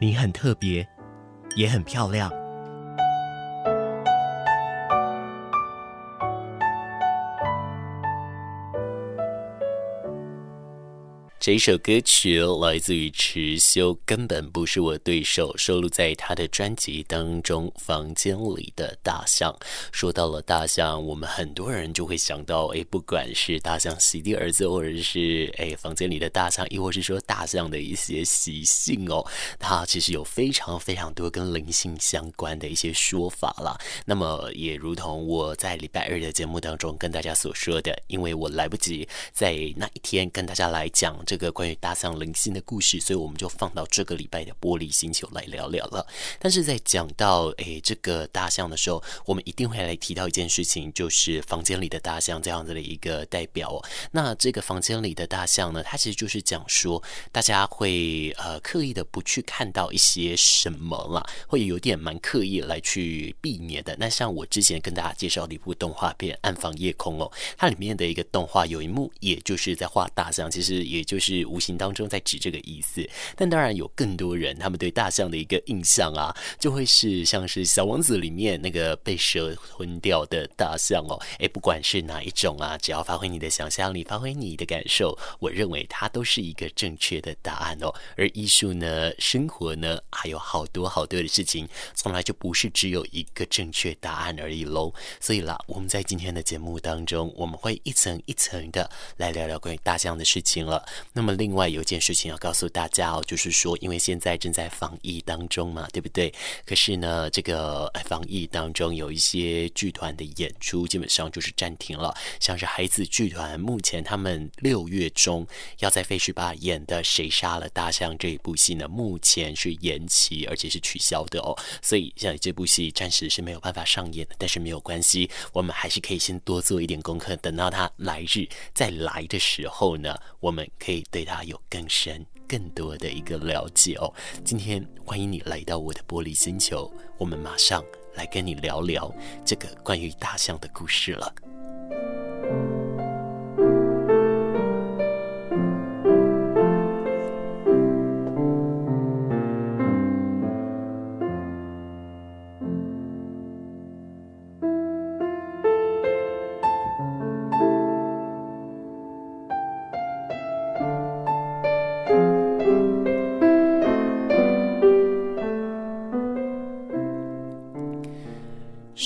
你很特别，也很漂亮。这一首歌曲来自于池修，根本不是我对手，收录在他的专辑当中。房间里的大象，说到了大象，我们很多人就会想到，哎，不管是大象席地而坐，或者是哎房间里的大象，亦或是说大象的一些习性哦，它其实有非常非常多跟灵性相关的一些说法啦。那么也如同我在礼拜二的节目当中跟大家所说的，因为我来不及在那一天跟大家来讲。这个关于大象灵性的故事，所以我们就放到这个礼拜的玻璃星球来聊聊了。但是在讲到诶这个大象的时候，我们一定会来提到一件事情，就是房间里的大象这样子的一个代表哦。那这个房间里的大象呢，它其实就是讲说，大家会呃刻意的不去看到一些什么啦，会有点蛮刻意来去避免的。那像我之前跟大家介绍的一部动画片《暗房夜空》哦，它里面的一个动画有一幕，也就是在画大象，其实也就。是无形当中在指这个意思，但当然有更多人，他们对大象的一个印象啊，就会是像是小王子里面那个被蛇吞掉的大象哦，诶，不管是哪一种啊，只要发挥你的想象力，发挥你的感受，我认为它都是一个正确的答案哦。而艺术呢，生活呢，还有好多好多的事情，从来就不是只有一个正确答案而已喽。所以啦，我们在今天的节目当中，我们会一层一层的来聊聊关于大象的事情了。那么，另外有一件事情要告诉大家哦，就是说，因为现在正在防疫当中嘛，对不对？可是呢，这个防疫当中有一些剧团的演出基本上就是暂停了，像是孩子剧团，目前他们六月中要在废墟吧演的《谁杀了大象》这一部戏呢，目前是延期，而且是取消的哦。所以，像这部戏暂时是没有办法上演的，但是没有关系，我们还是可以先多做一点功课，等到他来日再来的时候呢，我们可以。对他有更深、更多的一个了解哦。今天欢迎你来到我的玻璃星球，我们马上来跟你聊聊这个关于大象的故事了。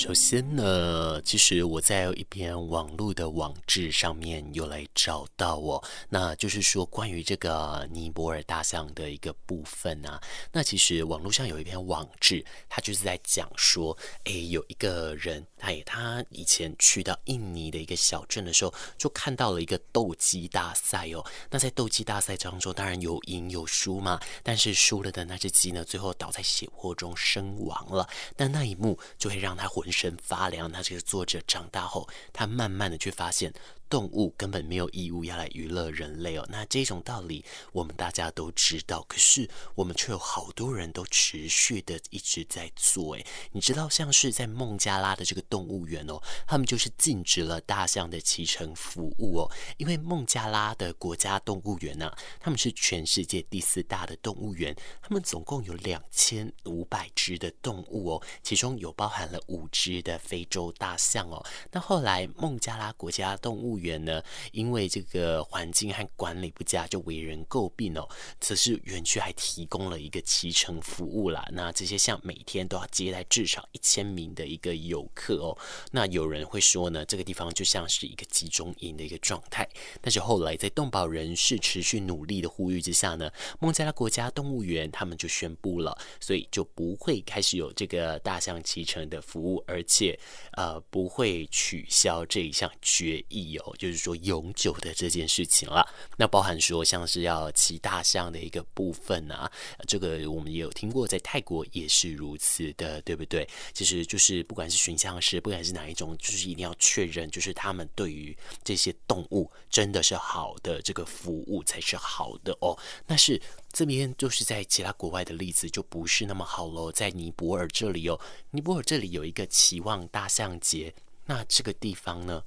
show 首先呢，其实我在一篇网络的网志上面有来找到哦，那就是说关于这个尼泊尔大象的一个部分啊。那其实网络上有一篇网志，他就是在讲说，哎，有一个人，他也他以前去到印尼的一个小镇的时候，就看到了一个斗鸡大赛哦。那在斗鸡大赛当中，当然有赢有输嘛，但是输了的那只鸡呢，最后倒在血泊中身亡了。但那一幕就会让他浑身。发凉。他这个作者长大后，他慢慢的去发现。动物根本没有义务要来娱乐人类哦，那这种道理我们大家都知道，可是我们却有好多人都持续的一直在做。诶，你知道像是在孟加拉的这个动物园哦，他们就是禁止了大象的骑乘服务哦，因为孟加拉的国家动物园呢、啊，他们是全世界第四大的动物园，他们总共有两千五百只的动物哦，其中有包含了五只的非洲大象哦。那后来孟加拉国家动物园呢，因为这个环境和管理不佳，就为人诟病哦。此时园区还提供了一个骑乘服务啦。那这些像每天都要接待至少一千名的一个游客哦。那有人会说呢，这个地方就像是一个集中营的一个状态。但是后来在动保人士持续努力的呼吁之下呢，孟加拉国家动物园他们就宣布了，所以就不会开始有这个大象骑乘的服务，而且呃不会取消这一项决议哦，就是说永久的这件事情了。那包含说像是要骑大象的一个部分啊，这个我们也有听过，在泰国也是如此的，对不对？其实就是不管是驯象师，不管是哪一种，就是一定要确认，就是他们对于这些动物真的是好的，这个服务才是好的哦。那是这边就是在其他国外的例子就不是那么好喽，在尼泊尔这里哦，尼泊尔这里有一个期望大象节，那这个地方呢，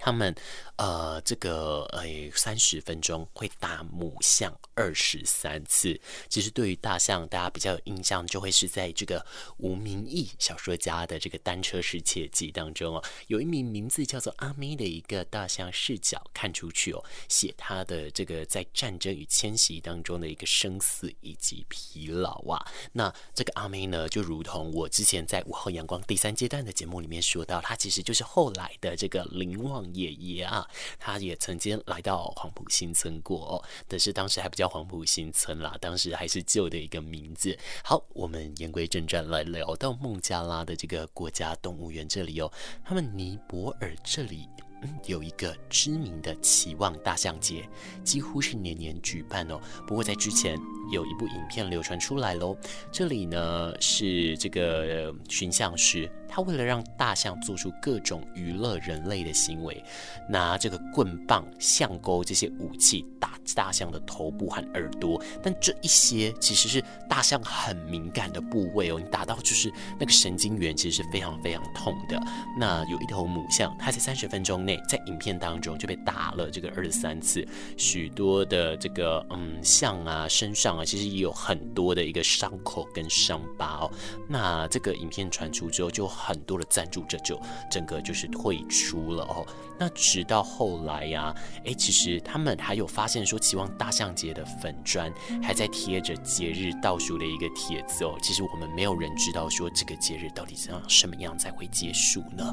他们呃，这个呃，三十分钟会打母象二十三次。其实对于大象，大家比较有印象，就会是在这个吴明义小说家的这个《单车失窃记》当中哦，有一名名字叫做阿咪的一个大象视角看出去哦，写他的这个在战争与迁徙当中的一个生死以及疲劳啊。那这个阿咪呢，就如同我之前在《午后阳光》第三阶段的节目里面说到，他其实就是后来的这个林旺。爷爷啊，他也曾经来到黄埔新村过哦，但是当时还不叫黄埔新村啦，当时还是旧的一个名字。好，我们言归正传，来聊到孟加拉的这个国家动物园这里哦，他们尼泊尔这里。嗯，有一个知名的期望大象节，几乎是年年举办哦。不过在之前有一部影片流传出来喽，这里呢是这个驯象师，他为了让大象做出各种娱乐人类的行为，拿这个棍棒、象钩这些武器打大象的头部和耳朵，但这一些其实是大象很敏感的部位哦，你打到就是那个神经元，其实是非常非常痛的。那有一头母象，它在三十分钟内在影片当中就被打了这个二十三次，许多的这个嗯象啊身上啊其实也有很多的一个伤口跟伤疤哦。那这个影片传出之后，就很多的赞助者就整个就是退出了哦。那直到后来呀、啊，诶，其实他们还有发现说，期望大象节的粉砖还在贴着节日倒数的一个帖子哦。其实我们没有人知道说这个节日到底怎样什么样才会结束呢？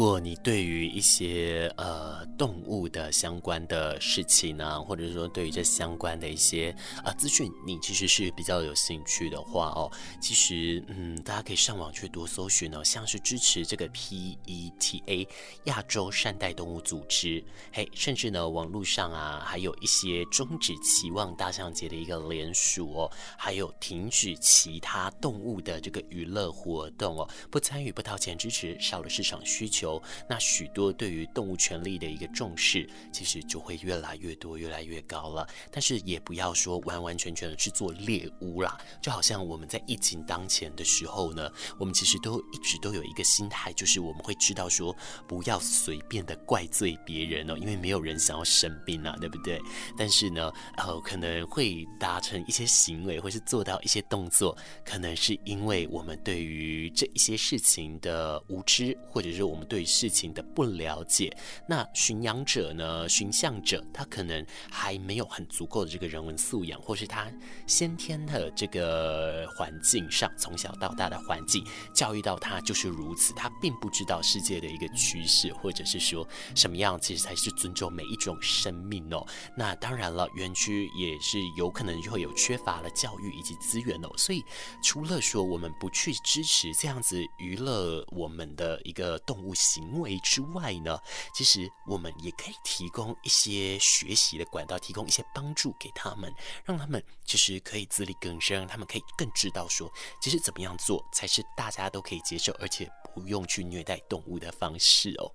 果你对于一些呃动物的相关的事情呢、啊，或者说对于这相关的一些啊、资讯，你其实是比较有兴趣的话哦，其实嗯，大家可以上网去多搜寻哦，像是支持这个 PETA 亚洲善待动物组织，嘿，甚至呢网络上啊还有一些终止期望大象节的一个联署哦，还有停止其他动物的这个娱乐活动哦，不参与不掏钱支持，少了市场需求。那许多对于动物权利的一个重视，其实就会越来越多，越来越高了。但是也不要说完完全全的去做猎巫啦，就好像我们在疫情当前的时候呢，我们其实都一直都有一个心态，就是我们会知道说不要随便的怪罪别人哦，因为没有人想要生病啊，对不对？但是呢，呃，可能会达成一些行为，或是做到一些动作，可能是因为我们对于这一些事情的无知，或者是我们。对事情的不了解，那养者呢？寻象者他可能还没有很足够的这个人文素养，或是他先天的这个环境上，从小到大的环境教育到他就是如此，他并不知道世界的一个趋势，或者是说什么样其实才是尊重每一种生命哦。那当然了，园区也是有可能会有缺乏了教育以及资源哦。所以除了说我们不去支持这样子娱乐我们的一个动物。行为之外呢，其实我们也可以提供一些学习的管道，提供一些帮助给他们，让他们其实可以自力更生，他们可以更知道说，其实怎么样做才是大家都可以接受，而且不用去虐待动物的方式哦。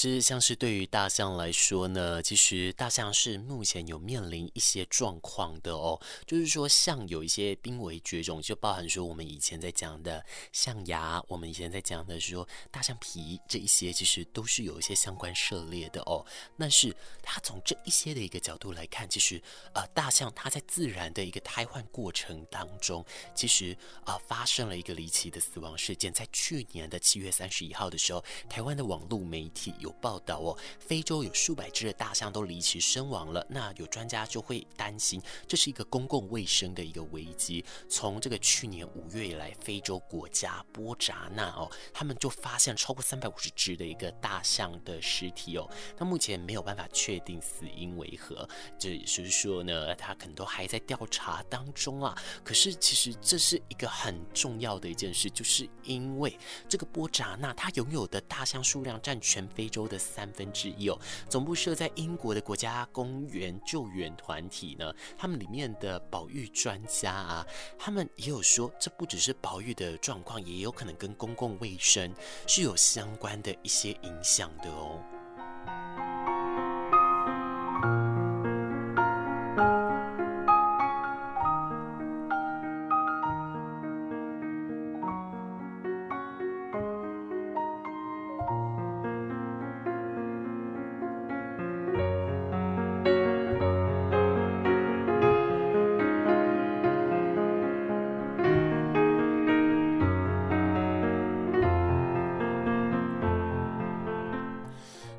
是像是对于大象来说呢，其实大象是目前有面临一些状况的哦，就是说像有一些濒危绝种，就包含说我们以前在讲的象牙，我们以前在讲的说大象皮这一些，其实都是有一些相关涉猎的哦。但是它从这一些的一个角度来看，其实呃大象它在自然的一个胎换过程当中，其实啊、发生了一个离奇的死亡事件，在去年的七月三十一号的时候，台湾的网络媒体有有报道哦，非洲有数百只的大象都离奇身亡了。那有专家就会担心，这是一个公共卫生的一个危机。从这个去年五月以来，非洲国家波扎纳哦，他们就发现超过三百五十只的一个大象的尸体哦。那目前没有办法确定死因为何，这也就是说呢，他可能都还在调查当中啊。可是其实这是一个很重要的一件事，就是因为这个波扎纳它拥有的大象数量占全非洲州的三分之一哦，总部设在英国的国家公园救援团体呢，他们里面的保育专家啊，他们也有说，这不只是保育的状况，也有可能跟公共卫生是有相关的一些影响的哦。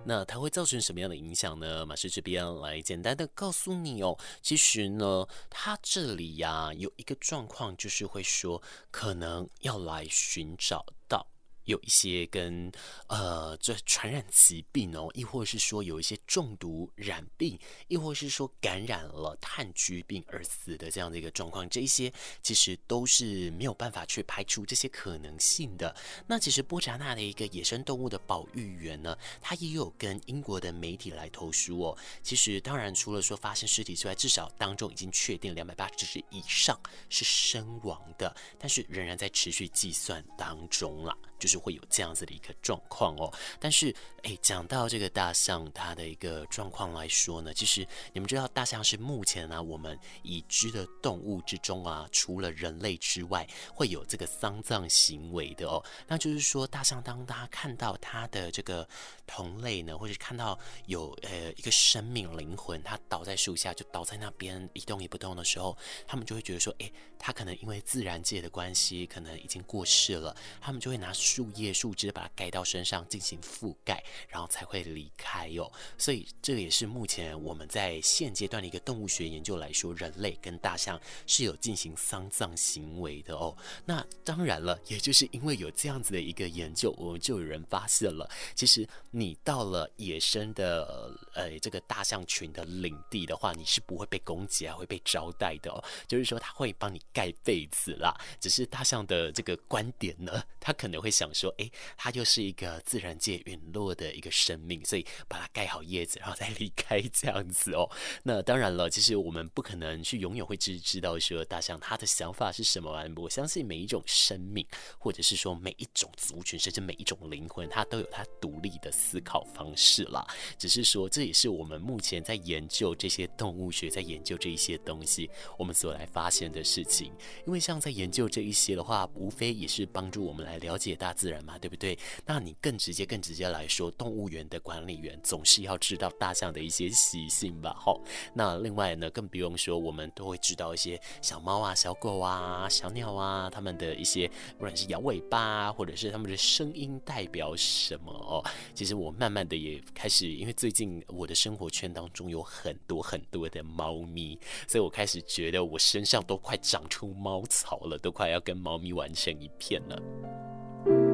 那它会造成什么样的影响呢？马师这边来简单的告诉你哦。其实呢，它这里呀、有一个状况，就是会说可能要来寻找到。有一些跟呃这传染疾病哦，亦或是说有一些中毒染病，亦或是说感染了炭疽病而死的这样的一个状况，这一些其实都是没有办法去排除这些可能性的。那其实波扎纳的一个野生动物的保育员呢，他也有跟英国的媒体来投诉哦。其实当然除了说发现尸体之外，至少当中已经确定两百八十只以上是身亡的，但是仍然在持续计算当中啦。就是会有这样子的一个状况哦，但是诶，讲到这个大象它的一个状况来说呢，其实你们知道大象是目前呢、我们已知的动物之中啊，除了人类之外，会有这个丧葬行为的哦。那就是说，大象当它看到它的这个同类呢，或者看到有呃一个生命灵魂，它倒在树下，就倒在那边一动也不动的时候，他们就会觉得说，诶，它可能因为自然界的关系，可能已经过世了，他们就会拿。树叶、树枝把它盖到身上进行覆盖，然后才会离开哟。所以这也是目前我们在现阶段的一个动物学研究来说，人类跟大象是有进行丧葬行为的哦。那当然了，也就是因为有这样子的一个研究，我们就有人发现了，其实你到了野生的呃这个大象群的领地的话，你是不会被攻击啊，会被招待的哦。就是说他会帮你盖被子啦。只是大象的这个观点呢，他可能会。想说，哎，它就是一个自然界陨落的一个生命，所以把它盖好叶子，然后再离开 这样子哦。那当然了，其实我们不可能去永远会知知道说大象它的想法是什么啊。我相信每一种生命，或者是说每一种族群，甚至每一种灵魂，它都有它独立的思考方式啦。只是说，这也是我们目前在研究这些动物学，在研究这一些东西，我们所来发现的事情。因为像在研究这一些的话，无非也是帮助我们来了解大。自然嘛，对不对？那你更直接、更直接来说，动物园的管理员总是要知道大象的一些习性吧？好，那另外呢，更不用说，我们都会知道一些小猫啊、小狗啊、小鸟啊，它们的一些不管是摇尾巴，或者是它们的声音代表什么哦。其实我慢慢的也开始，因为最近我的生活圈当中有很多很多的猫咪，所以我开始觉得我身上都快长出猫草了，都快要跟猫咪玩成一片了。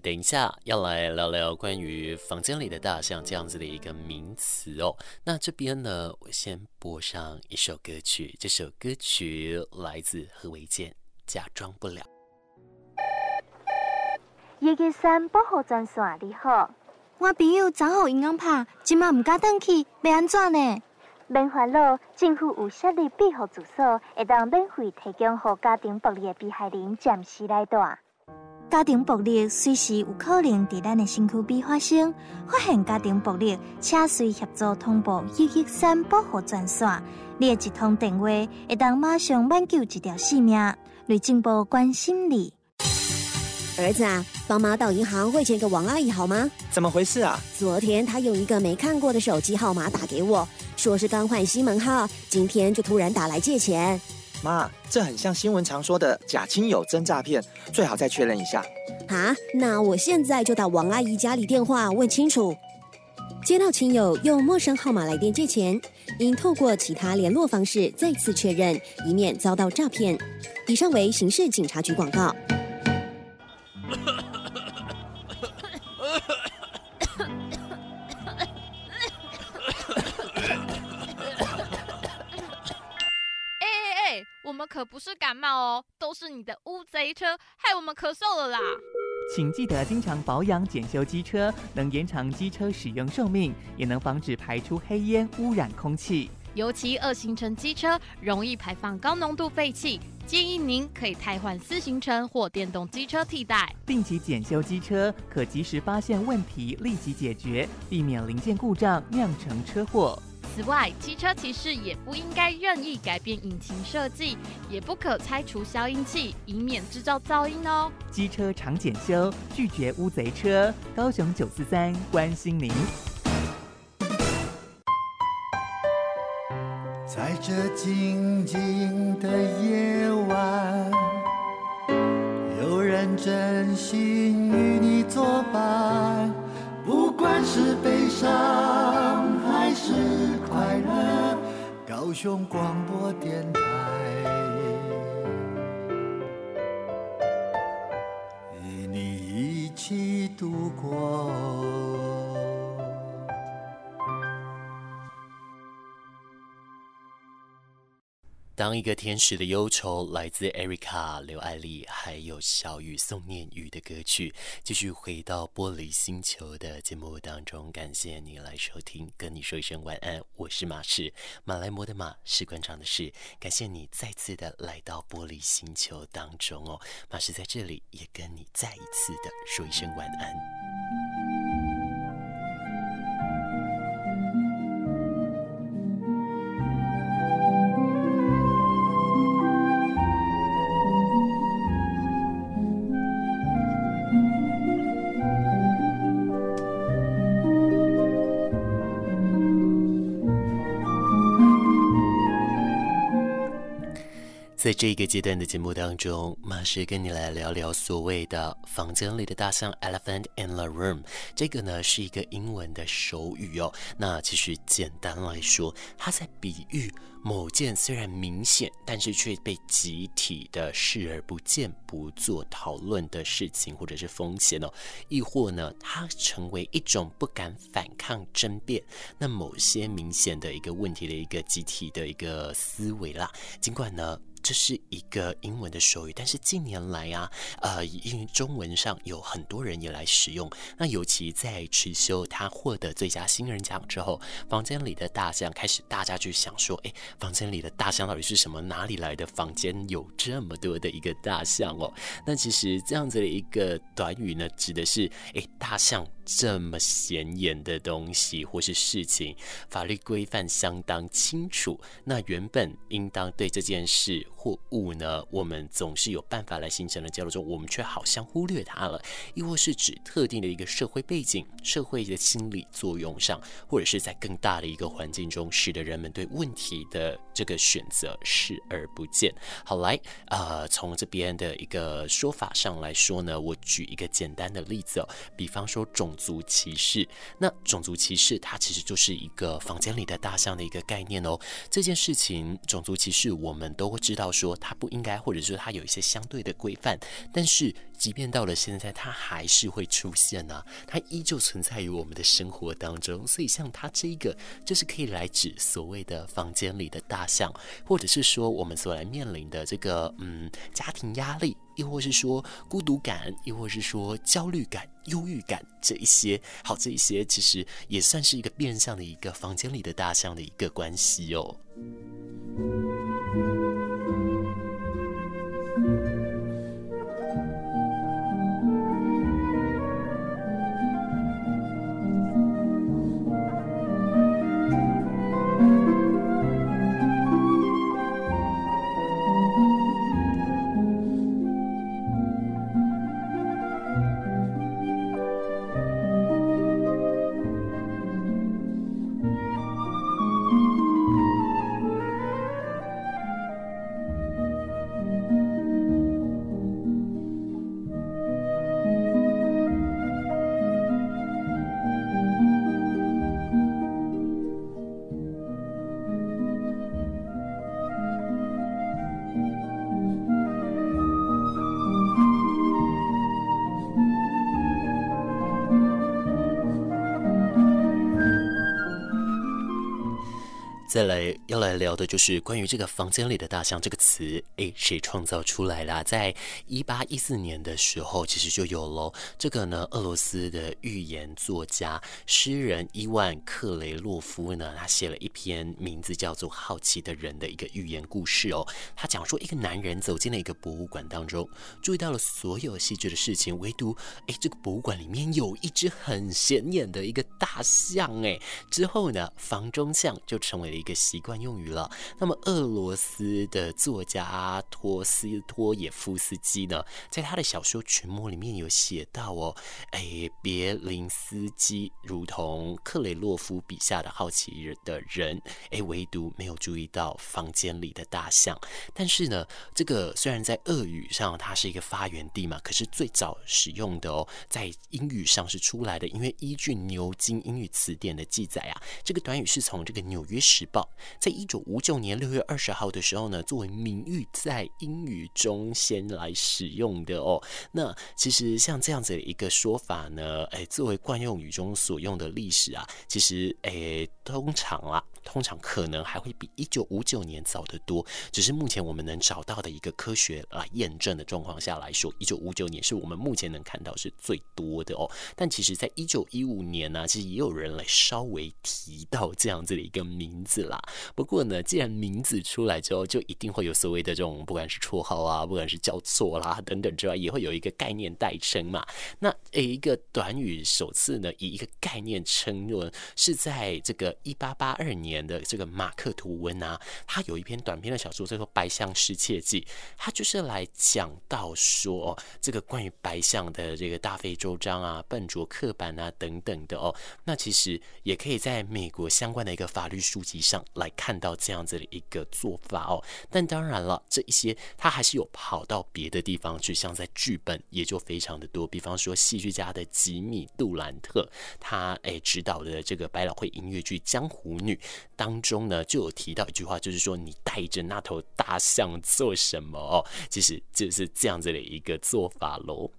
们等一下要来聊聊关于房间里的大象这样子的一个名词哦。那这边呢，我先播上一首歌曲，这首歌曲来自何维健，《假装不了》。一个三保护专线，你好，我朋友昨好银行卡，今晚唔敢登去，要安怎呢？免烦恼，政府有设立庇护住所，会当免费提供予家庭暴力的被害人暂时来住。家庭暴力随时有可能在咱的身躯边发生，发现家庭暴力，请随协助通报一一三保护专线，你的一通电话会当马上挽救一条性命。雷政部关心你。儿子啊，帮妈到银行汇钱给王阿姨好吗？怎么回事啊？昨天她用一个没看过的手机号码打给我。说是刚换新门号，今天就突然打来借钱。妈，这很像新闻常说的假亲友真诈骗，最好再确认一下。啊，那我现在就打王阿姨家里电话问清楚。接到亲友用陌生号码来电借钱，应透过其他联络方式再次确认，以免遭到诈骗。以上为刑事警察局广告。感冒哦，都是你的乌贼车害我们咳嗽了啦！请记得经常保养检修机车，能延长机车使用寿命，也能防止排出黑烟污染空气。尤其二行程机车容易排放高浓度废气，建议您可以汰换四行程或电动机车替代。定期检修机车，可及时发现问题，立即解决，避免零件故障酿成车祸。此外，机车骑士也不应该任意改变引擎设计，也不可拆除消音器，以免制造噪音哦。机车常检修，拒绝乌贼车。高雄九四三关心您。在这静静的夜晚，有人真心与你作伴，不管是悲伤。还是高雄广播电台，与你一起度过。当一个天使的忧愁，来自 Erica 刘爱丽，还有小雨宋念宇的歌曲。继续回到玻璃星球的节目当中，感谢你来收听，跟你说一声晚安。我是马士，马来摩的马是关长的士。感谢你再次的来到玻璃星球当中哦，马士在这里也跟你再一次的说一声晚安。在这个阶段的节目当中，马士跟你来聊聊所谓的房间里的大象 （elephant in the room）。这个呢是一个英文的手语哦。那其实简单来说，它在比喻某件虽然明显，但是却被集体的视而不见、不做讨论的事情，或者是风险哦。亦或呢，它成为一种不敢反抗争辩，那某些明显的一个问题的一个集体的一个思维啦。尽管呢。这是一个英文的手语，但是近年来啊，呃，因为中文上有很多人也来使用。那尤其在持修他获得最佳新人奖之后，房间里的大象开始大家就想说，哎，房间里的大象到底是什么？哪里来的房间有这么多的一个大象哦？那其实这样子的一个短语呢，指的是，哎，大象。这么显眼的东西或是事情，法律规范相当清楚。那原本应当对这件事或物呢，我们总是有办法来形成的交流中，我们却好像忽略它了。亦或是指特定的一个社会背景、社会的心理作用上，或者是在更大的一个环境中，使得人们对问题的这个选择视而不见。好，来，呃，从这边的一个说法上来说呢，我举一个简单的例子哦，比方说种。族歧视。那种族歧视它其实就是一个房间里的大象的一个概念哦。这件事情，种族歧视我们都会知道说它不应该，或者说它有一些相对的规范，但是。即便到了现在，它还是会出现呢、啊，它依旧存在于我们的生活当中。所以，像它这一个，就是可以来指所谓的房间里的大象，或者是说我们所来面临的这个嗯家庭压力，又或是说孤独感，又或是说焦虑感、忧郁感这一些。好，这一些其实也算是一个变相的一个房间里的大象的一个关系哦。Thank you. 再来要来聊的就是关于这个房间里的大象这个词，诶，谁创造出来啦？在一八一四年的时候，其实就有了这个呢。俄罗斯的寓言作家、诗人伊万克雷洛夫呢，他写了一篇名字叫做《好奇的人》的一个寓言故事哦。他讲说，一个男人走进了一个博物馆当中，注意到了所有细致的事情，唯独诶，这个博物馆里面有一只很显眼的一个大象。诶，之后呢，房中象就成为了。一个习惯用语了。那么，俄罗斯的作家托斯托耶夫斯基呢，在他的小说《群魔》里面有写到哦，哎，别林斯基如同克雷洛夫笔下的好奇的人，哎，唯独没有注意到房间里的大象。但是呢，这个虽然在俄语上它是一个发源地嘛，可是最早使用的哦，在英语上是出来的。因为依据牛津英语词典的记载啊，这个短语是从这个《纽约时》报在一九五九年六月二十号的时候呢，作为名誉在英语中先来使用的哦。那其实像这样子的一个说法呢，哎，作为惯用语中所用的历史啊，其实哎，通常啦。通常可能还会比一九五九年早得多，只是目前我们能找到的一个科学来验证的状况下来说，一九五九年是我们目前能看到是最多的哦。但其实，在一九一五年呢、其实也有人来稍微提到这样子的一个名字啦。不过呢，既然名字出来之后，就一定会有所谓的这种，不管是绰号啊，不管是叫错啦等等之外，也会有一个概念代称嘛。那诶，一个短语首次呢，以一个概念称论是在这个一八八二年。的这个马克吐温啊，他有一篇短篇的小说叫做《白象失窃记》，他就是来讲到说哦，这个关于白象的这个大费周章啊、笨拙刻板啊等等的哦。那其实也可以在美国相关的一个法律书籍上来看到这样子的一个做法哦。但当然了，这一些他还是有跑到别的地方去，像在剧本也就非常的多。比方说，戏剧家的吉米杜兰特，他诶指导的这个百老汇音乐剧《江湖女》。当中呢，就有提到一句话，就是说你带着那头大象做什么哦？其实就是这样子的一个做法喽。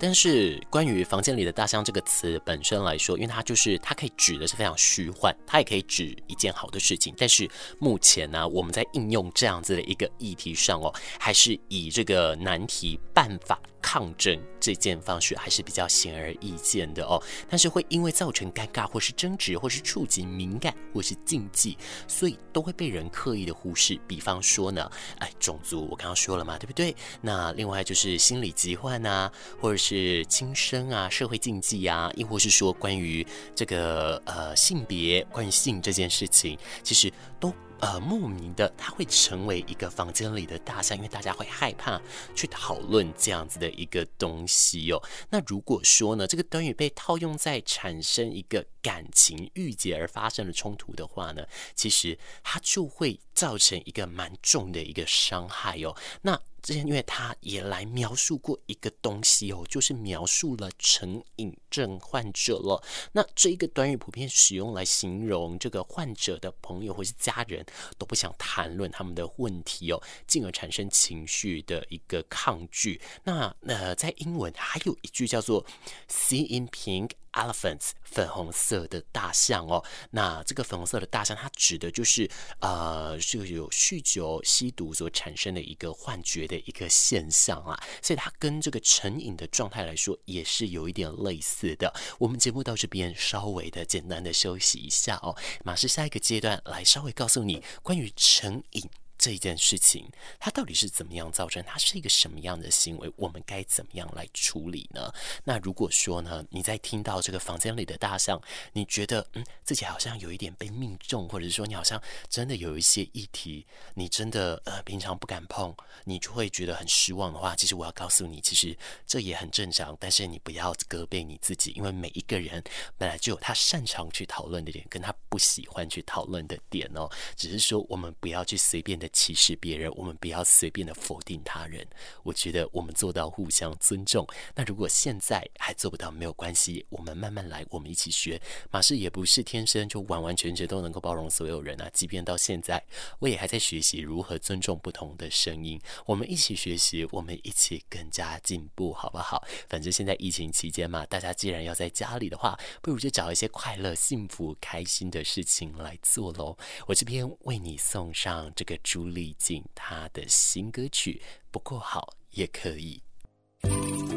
但是关于房间里的大象这个词本身来说，因为它就是它可以指的是非常虚幻，它也可以指一件好的事情。但是目前呢，我们在应用这样子的一个议题上哦，还是以这个难题办法。抗争这件方式还是比较显而易见的哦。但是会因为造成尴尬，或是争执，或是触及敏感，或是禁忌，所以都会被人刻意的忽视。比方说呢，哎，种族我刚刚说了嘛，对不对？那另外就是心理疾患啊，或者是轻生啊，社会禁忌啊，亦或是说关于这个呃性别，关于性这件事情，其实都。呃，莫名的，它会成为一个房间里的大象，因为大家会害怕去讨论这样子的一个东西哦。那如果说呢，这个短语被套用在产生一个感情郁结而发生的冲突的话呢，其实它就会造成一个蛮重的一个伤害哦。那之前因为他也来描述过一个东西哦，就是描述了成瘾症患者了。那这一个短语普遍使用来形容这个患者的朋友或是家人都不想谈论他们的问题哦，进而产生情绪的一个抗拒。那呃，在英文还有一句叫做 “see in pink”。Elephants，粉红色的大象哦，那这个粉红色的大象，它指的就是呃，是有酗酒、吸毒所产生的一个幻觉的一个现象啊，所以它跟这个成瘾的状态来说，也是有一点类似的。我们节目到这边稍微的简单的休息一下哦，马上下一个阶段来稍微告诉你关于成瘾。这一件事情，它到底是怎么样造成？它是一个什么样的行为？我们该怎么样来处理呢？那如果说呢，你在听到这个房间里的大象，你觉得嗯，自己好像有一点被命中，或者是说你好像真的有一些议题，你真的呃平常不敢碰，你就会觉得很失望的话，其实我要告诉你，其实这也很正常。但是你不要责备你自己，因为每一个人本来就有他擅长去讨论的点，跟他不喜欢去讨论的点哦。只是说我们不要去随便的歧视别人，我们不要随便的否定他人。我觉得我们做到互相尊重。那如果现在还做不到，没有关系，我们慢慢来，我们一起学。马氏也不是天生就完完全全都能够包容所有人啊。即便到现在，我也还在学习如何尊重不同的声音。我们一起学习，我们一起更加进步，好不好？反正现在疫情期间嘛，大家既然要在家里的话，不如就找一些快乐、幸福、开心的事情来做喽。我这边为你送上这个朱丽静她的新歌曲，不够好也可以。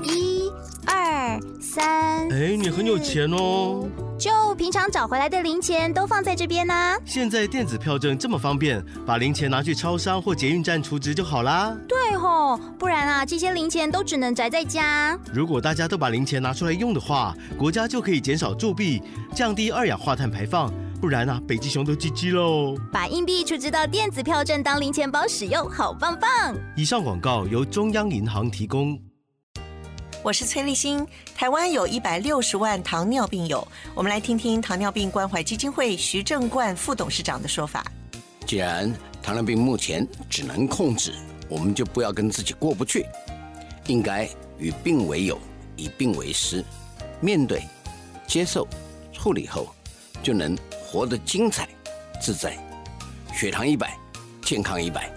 一、二、三。哎，你很有钱哦！就平常找回来的零钱都放在这边呢、啊。现在电子票证这么方便，把零钱拿去超商或捷运站储值就好啦。对吼，不然啊，这些零钱都只能宅在家。如果大家都把零钱拿出来用的话，国家就可以减少铸币，降低二氧化碳排放。不然啊，北极熊都 GG 喽！把硬币储值到电子票证当零钱包使用，好棒棒！以上广告由中央银行提供。我是崔立新。台湾有一百六十万糖尿病友，我们来听听糖尿病关怀基金会徐正冠副董事长的说法。既然糖尿病目前只能控制，我们就不要跟自己过不去，应该与病为友，以病为师，面对、接受、处理后，就能。活得精彩、自在，血糖一百，健康一百。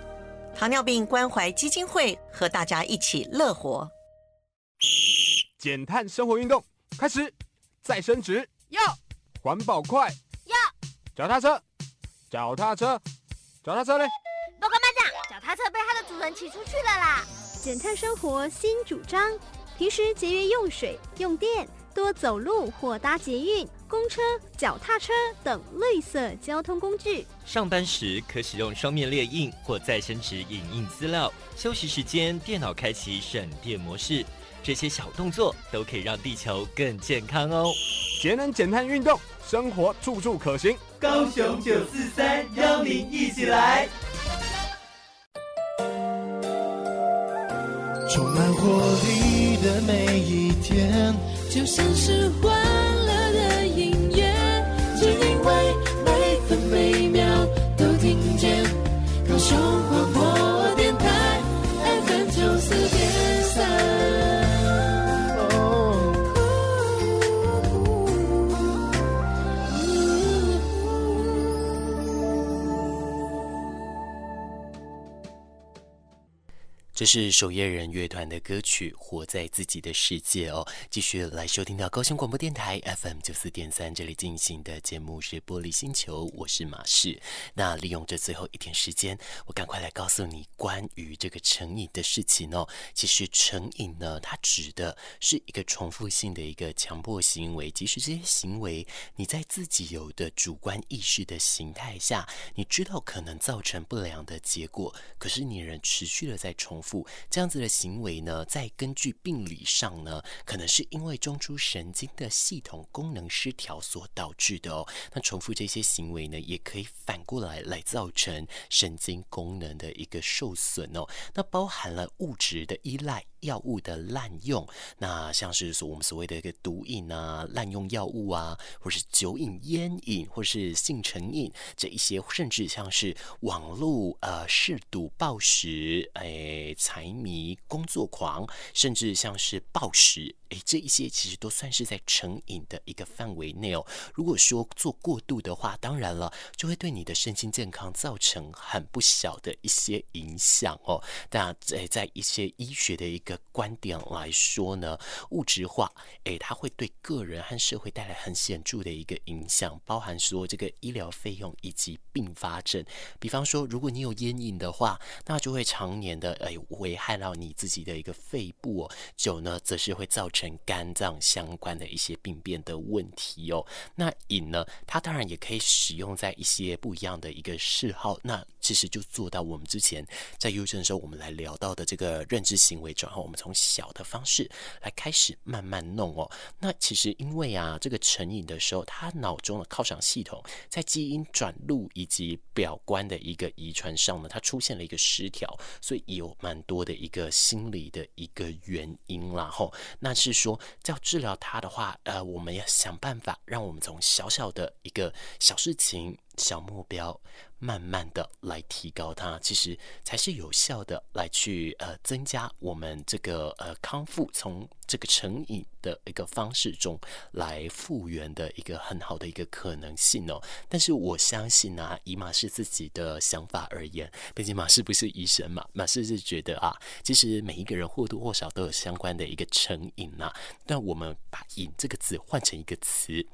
糖尿病关怀基金会和大家一起乐活。减碳生活运动开始，再升职，要环保快，要脚踏车，脚踏车，脚踏车嘞！报告班长，脚踏车被它的主人骑出去了啦。减碳生活新主张，平时节约用水用电，多走路或搭捷运。公车、脚踏车等绿色交通工具。上班时可使用双面列印或再生纸影印资料。休息时间，电脑开启省电模式。这些小动作都可以让地球更健康哦。节能减碳运动，生活处处可行。高雄九四三邀您一起来。充满活力的每一天，就像是花。这是守夜人乐团的歌曲《去活在自己的世界》哦。继续来收听到高雄广播电台 FM 九四点三，这里进行的节目是《玻璃星球》，我是马氏。那利用这最后一点时间，我赶快来告诉你关于这个成瘾的事情哦。其实成瘾呢，它指的是一个重复性的一个强迫行为，即使这些行为你在自己有的主观意识的形态下，你知道可能造成不良的结果，可是你仍持续的在重复。这样子的行为呢，在根据病理上呢，可能是因为中枢神经的系统功能失调所导致的哦。那重复这些行为呢，也可以反过来来造成神经功能的一个受损哦。那包含了物质的依赖。药物的滥用，那像是所我们所谓的一个毒瘾啊，滥用药物啊，或是酒瘾、烟瘾，或是性成瘾这一些，甚至像是网络呃嗜赌、暴食、诶财迷、工作狂，甚至像是暴食，诶这一些其实都算是在成瘾的一个范围内哦。如果说做过度的话，当然了，就会对你的身心健康造成很不小的一些影响哦。那在在一些医学的一个观点来说呢，物质化，诶，它会对个人和社会带来很显著的一个影响，包含说这个医疗费用以及并发症。比方说，如果你有烟瘾的话，那就会常年的诶危害到你自己的一个肺部哦。酒呢，则是会造成肝脏相关的一些病变的问题哦。那瘾呢，它当然也可以使用在一些不一样的一个嗜好。那其实就做到我们之前在忧郁的时候，我们来聊到的这个认知行为转换。我们从小的方式来开始慢慢弄哦。那其实因为啊，这个成瘾的时候，他脑中的犒赏系统在基因转录以及表观的一个遗传上呢，它出现了一个失调，所以有蛮多的一个心理的一个原因啦。吼，那是说要治疗它的话，呃，我们要想办法让我们从小小的一个小事情。小目标，慢慢的来提高它，其实才是有效的来去呃增加我们这个呃康复，从这个成瘾的一个方式中来复原的一个很好的一个可能性哦。但是我相信啊，以马氏自己的想法而言，毕竟马氏不是医生嘛，马氏是觉得啊，其实每一个人或多或少都有相关的一个成瘾呐。那我们把“瘾”这个字换成一个词，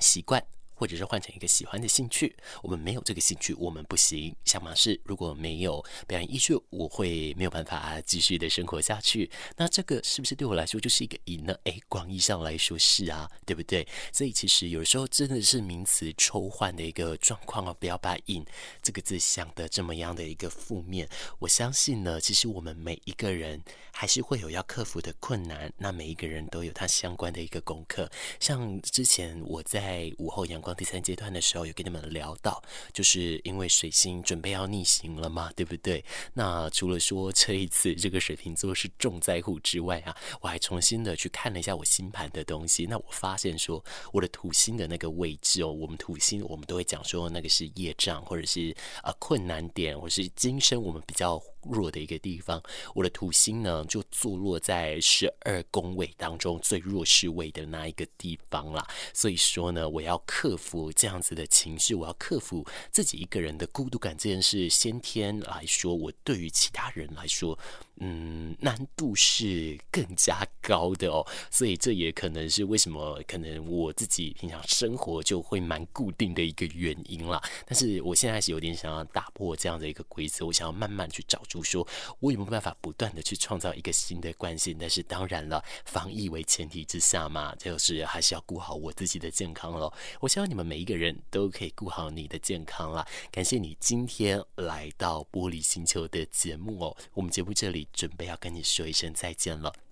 习惯。或者是换成一个喜欢的兴趣，我们没有这个兴趣，我们不行。像马氏如果没有表演艺术，我会没有办法继续的生活下去。那这个是不是对我来说就是一个瘾呢？诶，广义上来说是啊，对不对？所以其实有时候真的是名词抽换的一个状况哦，不要把“瘾”这个字想的这么样的一个负面。我相信呢，其实我们每一个人还是会有要克服的困难。那每一个人都有他相关的一个功课。像之前我在午后阳光光第三阶段的时候，有跟你们聊到，就是因为水星准备要逆行了嘛，对不对？那除了说这一次这个水瓶座是重灾户之外啊，我还重新的去看了一下我星盘的东西。那我发现说，我的土星的那个位置哦，我们土星我们都会讲说那个是业障，或者是呃困难点，或是今生我们比较弱的一个地方。我的土星呢，就坐落在十二宫位当中最弱势位的那一个地方啦。所以说呢，我要克。服这样子的情绪，我要克服自己一个人的孤独感这件事，先天来说，我对于其他人来说。嗯，难度是更加高的哦，所以这也可能是为什么可能我自己平常生活就会蛮固定的一个原因啦。但是我现在是有点想要打破这样的一个规则，我想要慢慢去找出说，我有没有办法不断的去创造一个新的惯性。但是当然了，防疫为前提之下嘛，就是还是要顾好我自己的健康喽。我希望你们每一个人都可以顾好你的健康啦。感谢你今天来到玻璃星球的节目哦，我们节目这里。准备要跟你说一声再见了。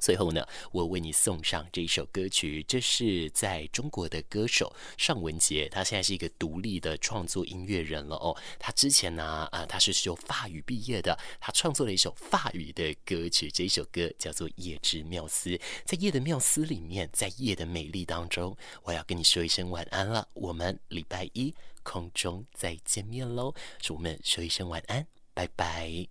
最后呢，我为你送上这一首歌曲，这是在中国的歌手尚雯婕，他现在是一个独立的创作音乐人了哦。他之前呢，啊、呃，他是学法语毕业的，他创作了一首法语的歌曲，这一首歌叫做《夜之缪斯》。在夜的缪斯里面，在夜的美丽当中，我要跟你说一声晚安了。我们礼拜一空中再见面喽，祝我们说一声晚安，拜拜。